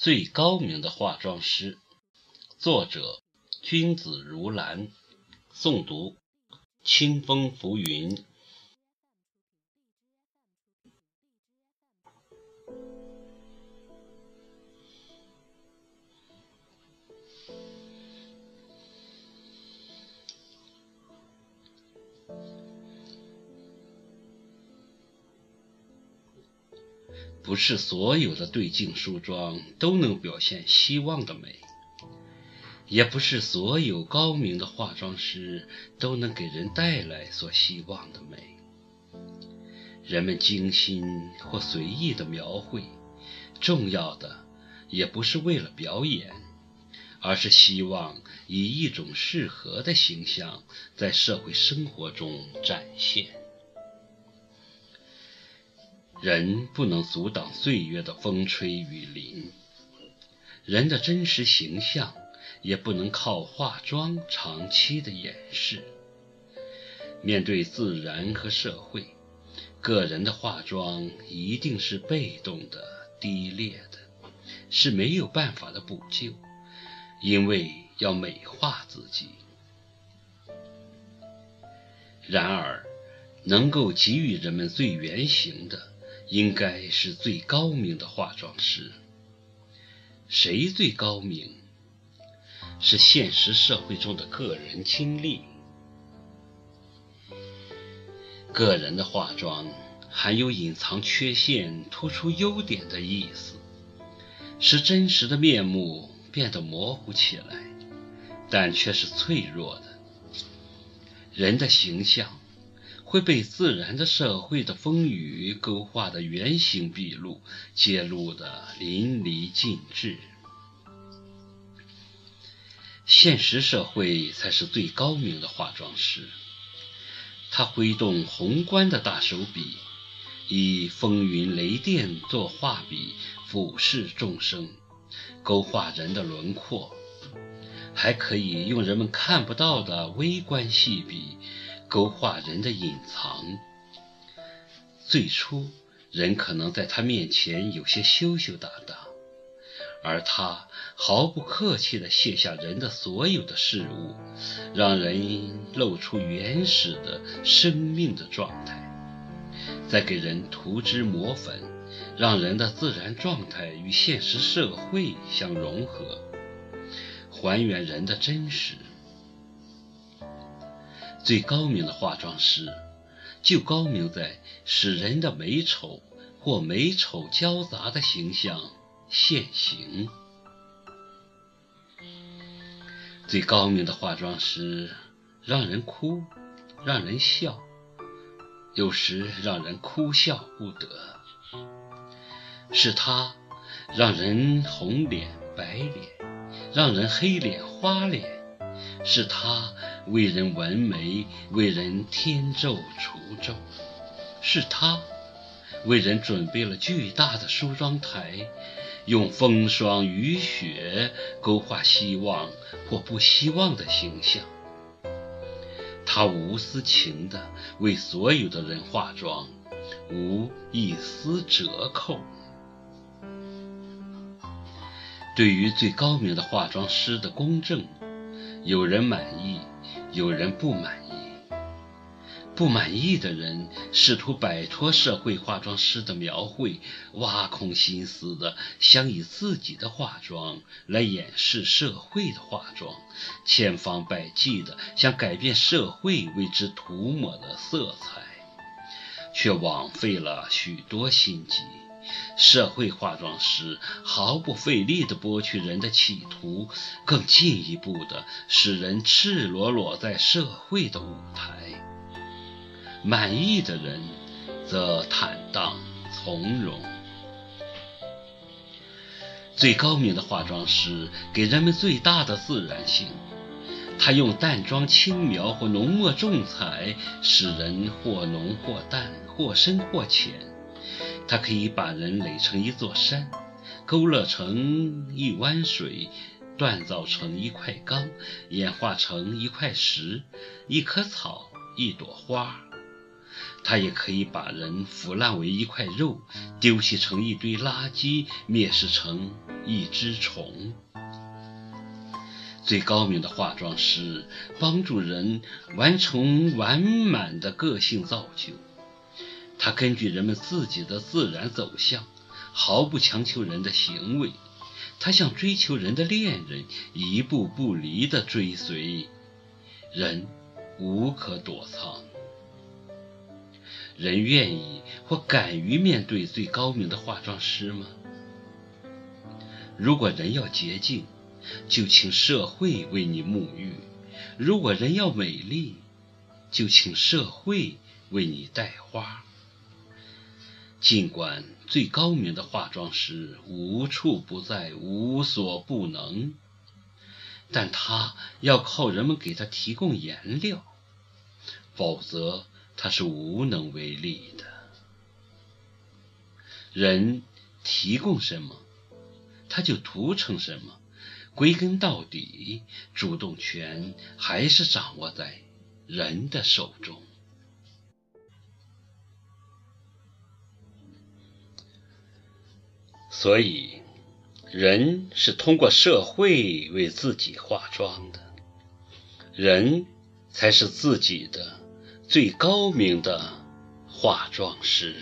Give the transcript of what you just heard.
最高明的化妆师，作者君子如兰，诵读清风浮云。不是所有的对镜梳妆都能表现希望的美，也不是所有高明的化妆师都能给人带来所希望的美。人们精心或随意的描绘，重要的也不是为了表演，而是希望以一种适合的形象在社会生活中展现。人不能阻挡岁月的风吹雨淋，人的真实形象也不能靠化妆长期的掩饰。面对自然和社会，个人的化妆一定是被动的、低劣的，是没有办法的补救，因为要美化自己。然而，能够给予人们最原形的。应该是最高明的化妆师。谁最高明？是现实社会中的个人经历。个人的化妆含有隐藏缺陷、突出优点的意思，使真实的面目变得模糊起来，但却是脆弱的。人的形象。会被自然的社会的风雨勾画的原形毕露，揭露的淋漓尽致。现实社会才是最高明的化妆师，他挥动宏观的大手笔，以风云雷电做画笔，俯视众生，勾画人的轮廓；还可以用人们看不到的微观细笔。勾画人的隐藏。最初，人可能在他面前有些羞羞答答，而他毫不客气地卸下人的所有的事物，让人露出原始的生命的状态，再给人涂脂抹粉，让人的自然状态与现实社会相融合，还原人的真实。最高明的化妆师，就高明在使人的美丑或美丑交杂的形象现形。最高明的化妆师，让人哭，让人笑，有时让人哭笑不得。是他让人红脸白脸，让人黑脸花脸。是他为人纹眉，为人添皱除皱；是他为人准备了巨大的梳妆台，用风霜雨雪勾画希望或不希望的形象。他无私情的为所有的人化妆，无一丝折扣。对于最高明的化妆师的公正。有人满意，有人不满意。不满意的人试图摆脱社会化妆师的描绘，挖空心思的想以自己的化妆来掩饰社会的化妆，千方百计的想改变社会为之涂抹的色彩，却枉费了许多心机。社会化妆师毫不费力地剥去人的企图，更进一步地使人赤裸裸在社会的舞台。满意的人则坦荡从容。最高明的化妆师给人们最大的自然性，他用淡妆轻描或浓墨重彩，使人或浓或淡，或深或浅。它可以把人垒成一座山，勾勒成一湾水，锻造成一块钢，演化成一块石、一棵草、一朵花。它也可以把人腐烂为一块肉，丢弃成一堆垃圾，蔑视成一只虫。最高明的化妆师帮助人完成完满的个性造就。他根据人们自己的自然走向，毫不强求人的行为。他像追求人的恋人，一步不离地追随人，无可躲藏。人愿意或敢于面对最高明的化妆师吗？如果人要洁净，就请社会为你沐浴；如果人要美丽，就请社会为你带花。尽管最高明的化妆师无处不在、无所不能，但他要靠人们给他提供颜料，否则他是无能为力的。人提供什么，他就涂成什么。归根到底，主动权还是掌握在人的手中。所以，人是通过社会为自己化妆的，人才是自己的最高明的化妆师。